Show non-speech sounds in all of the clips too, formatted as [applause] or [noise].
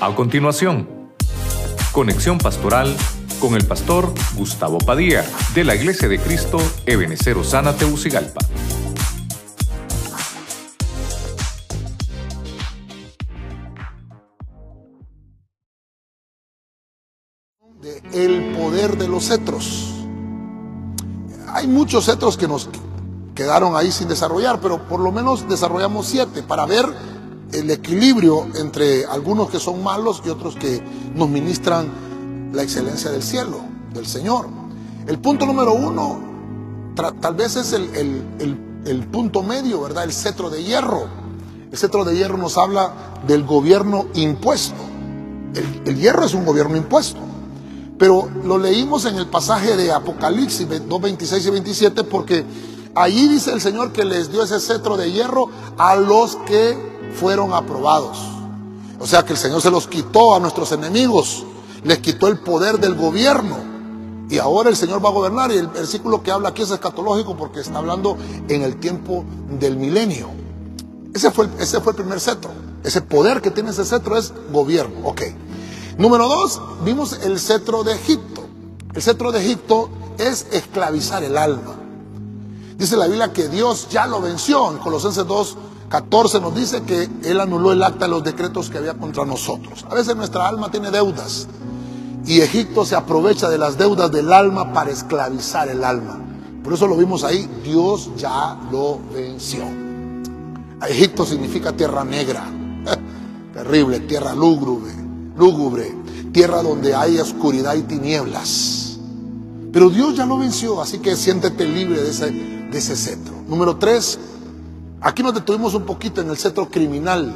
A continuación, conexión pastoral con el pastor Gustavo Padilla de la Iglesia de Cristo Ebenecer Osana Teucigalpa. El poder de los cetros. Hay muchos cetros que nos quedaron ahí sin desarrollar, pero por lo menos desarrollamos siete para ver el equilibrio entre algunos que son malos y otros que nos ministran la excelencia del cielo, del Señor. El punto número uno, tal vez es el, punto medio, ¿verdad? El cetro de hierro. El cetro de hierro nos habla del gobierno impuesto. El, el hierro es un gobierno impuesto. Pero lo leímos en el pasaje de Apocalipsis 2, 26 y 27 porque allí dice el Señor que les dio ese cetro de hierro a los que fueron aprobados. O sea que el Señor se los quitó a nuestros enemigos, les quitó el poder del gobierno. Y ahora el Señor va a gobernar. Y el versículo que habla aquí es escatológico porque está hablando en el tiempo del milenio. Ese fue, ese fue el primer cetro. Ese poder que tiene ese cetro es gobierno. Ok. Número dos, vimos el cetro de Egipto. El cetro de Egipto es esclavizar el alma. Dice la Biblia que Dios ya lo venció. En Colosenses 2, 14 nos dice que Él anuló el acta de los decretos que había contra nosotros. A veces nuestra alma tiene deudas y Egipto se aprovecha de las deudas del alma para esclavizar el alma. Por eso lo vimos ahí, Dios ya lo venció. Egipto significa tierra negra, [laughs] terrible, tierra lúgubre, lúgubre, tierra donde hay oscuridad y tinieblas. Pero Dios ya lo venció, así que siéntete libre de ese, de ese cetro. Número tres, Aquí nos detuvimos un poquito en el cetro criminal.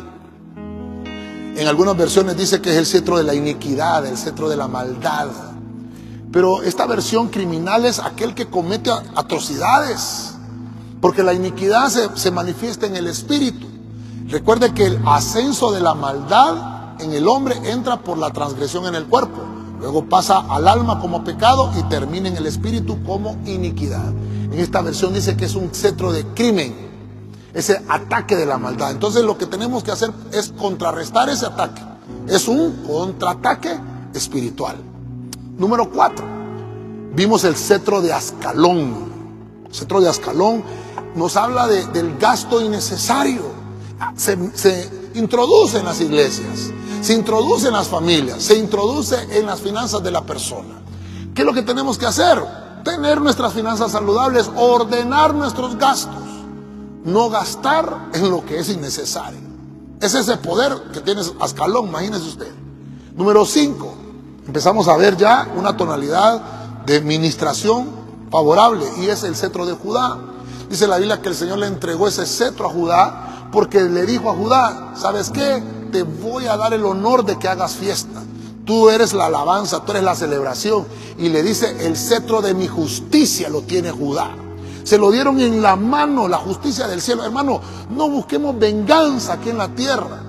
En algunas versiones dice que es el cetro de la iniquidad, el cetro de la maldad. Pero esta versión criminal es aquel que comete atrocidades, porque la iniquidad se, manifiesta en el espíritu. Recuerde que el ascenso de la maldad en el hombre entra por la transgresión en el cuerpo, luego pasa al alma como pecado y termina en el espíritu como iniquidad. En esta versión dice que es un cetro de crimen ese ataque de la maldad. Entonces lo que tenemos que hacer es contrarrestar ese ataque. Es un contraataque espiritual. Número cuatro, vimos el cetro de Ascalón. El cetro de Ascalón nos habla del gasto innecesario. Se, se introduce en las iglesias, se introduce en las familias, se introduce en las finanzas de la persona. ¿Qué es lo que tenemos que hacer? Tener nuestras finanzas saludables, ordenar nuestros gastos no gastar en lo que es innecesario. Es ese poder que tiene Ascalón, imagínese usted. Número 5, empezamos a ver ya una tonalidad de administración favorable y es el cetro de Judá. Dice la Biblia que el Señor le entregó ese cetro a Judá porque le dijo a Judá, ¿sabes qué? Te voy a dar el honor de que hagas fiesta. Tú eres la alabanza, tú eres la celebración. Y le dice, el cetro de mi justicia lo tiene Judá. Se lo dieron en la mano la justicia del cielo. Hermano, no busquemos venganza aquí en la tierra.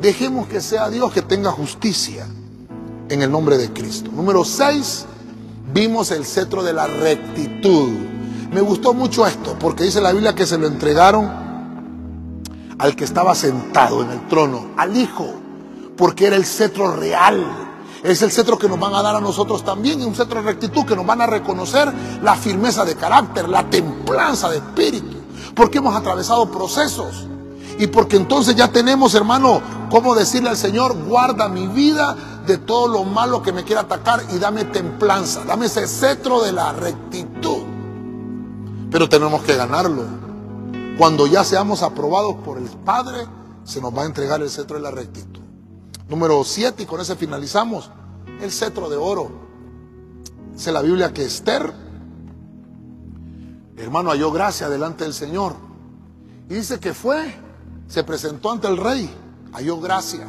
Dejemos que sea Dios que tenga justicia en el nombre de Cristo. Número 6, vimos el cetro de la rectitud. Me gustó mucho esto porque dice la Biblia que se lo entregaron al que estaba sentado en el trono, al Hijo, porque era el cetro real es el cetro que nos van a dar a nosotros también, un cetro de rectitud, que nos van a reconocer la firmeza de carácter, la templanza de espíritu, porque hemos atravesado procesos. Y porque entonces ya tenemos, hermano, cómo decirle al Señor, guarda mi vida de todo lo malo que me quiera atacar y dame templanza, dame ese cetro de la rectitud. Pero tenemos que ganarlo. Cuando ya seamos aprobados por el Padre, se nos va a entregar el cetro de la rectitud. Número 7, y con ese finalizamos, el cetro de oro. Dice la Biblia que Esther, hermano, halló gracia delante del Señor. Y dice que fue, se presentó ante el rey, halló gracia.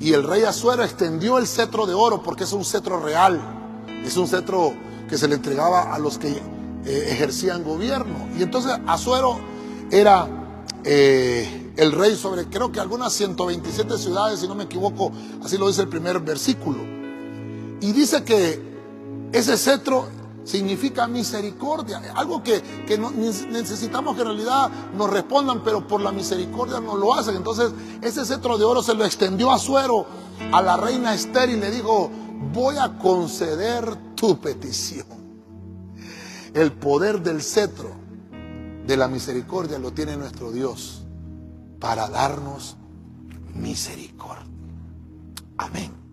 Y el rey Azuero extendió el cetro de oro porque es un cetro real. Es un cetro que se le entregaba a los que eh, ejercían gobierno. Y entonces Azuero era eh, el rey sobre, creo que algunas 127 ciudades, si no me equivoco, así lo dice el primer versículo. Y dice que ese cetro significa misericordia, algo que, necesitamos que en realidad nos respondan, pero por la misericordia no lo hacen. Entonces, ese cetro de oro se lo extendió a Suero a la reina Esther y le dijo, voy a conceder tu petición. El poder del cetro de la misericordia lo tiene nuestro Dios para darnos misericordia. Amén.